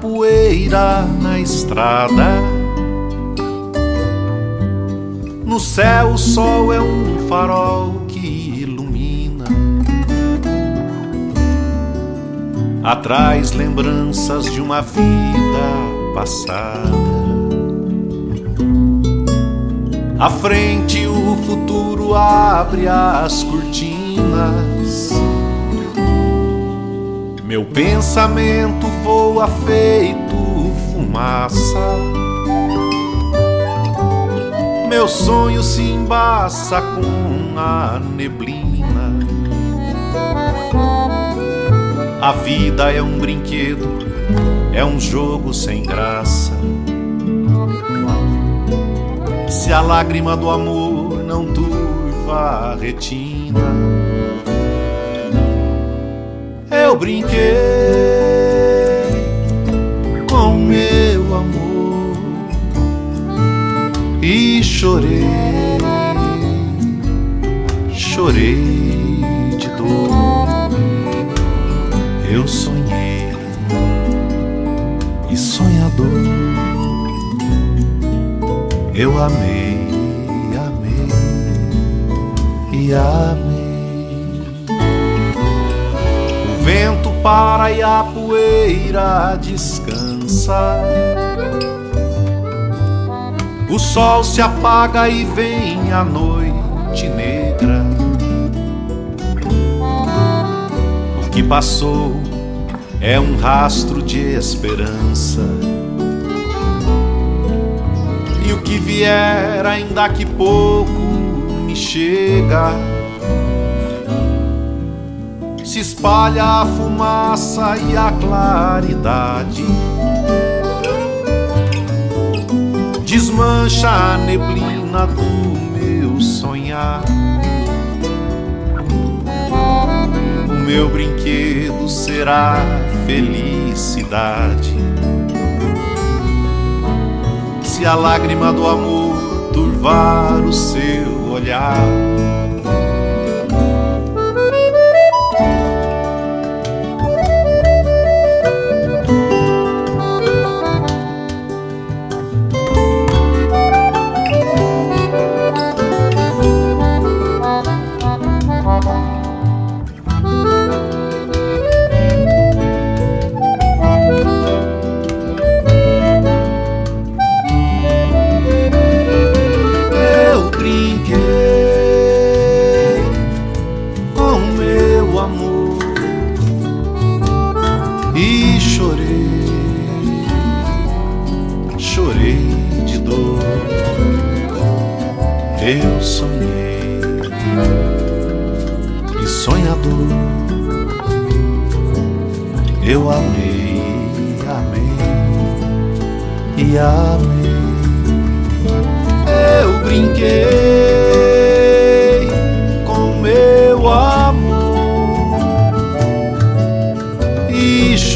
poeira na estrada. No céu o sol é um farol que ilumina. Atrás lembranças de uma vida passada. À frente o futuro abre as cortinas. Meu pensamento voa feito fumaça. Meu sonho se embaça com a neblina. A vida é um brinquedo, é um jogo sem graça se a lágrima do amor não turva a retina. Brinquei com meu amor e chorei, chorei de dor. Eu sonhei e sonhador eu amei, amei e amei. Vento para e a poeira descansa. O sol se apaga e vem a noite negra. O que passou é um rastro de esperança e o que vier, ainda que pouco, me chega. Se espalha a fumaça e a claridade, desmancha a neblina do meu sonhar. O meu brinquedo será felicidade se a lágrima do amor turvar o seu olhar. e chorei, chorei de dor. Eu sonhei e sonhador, eu amei, amei e amei.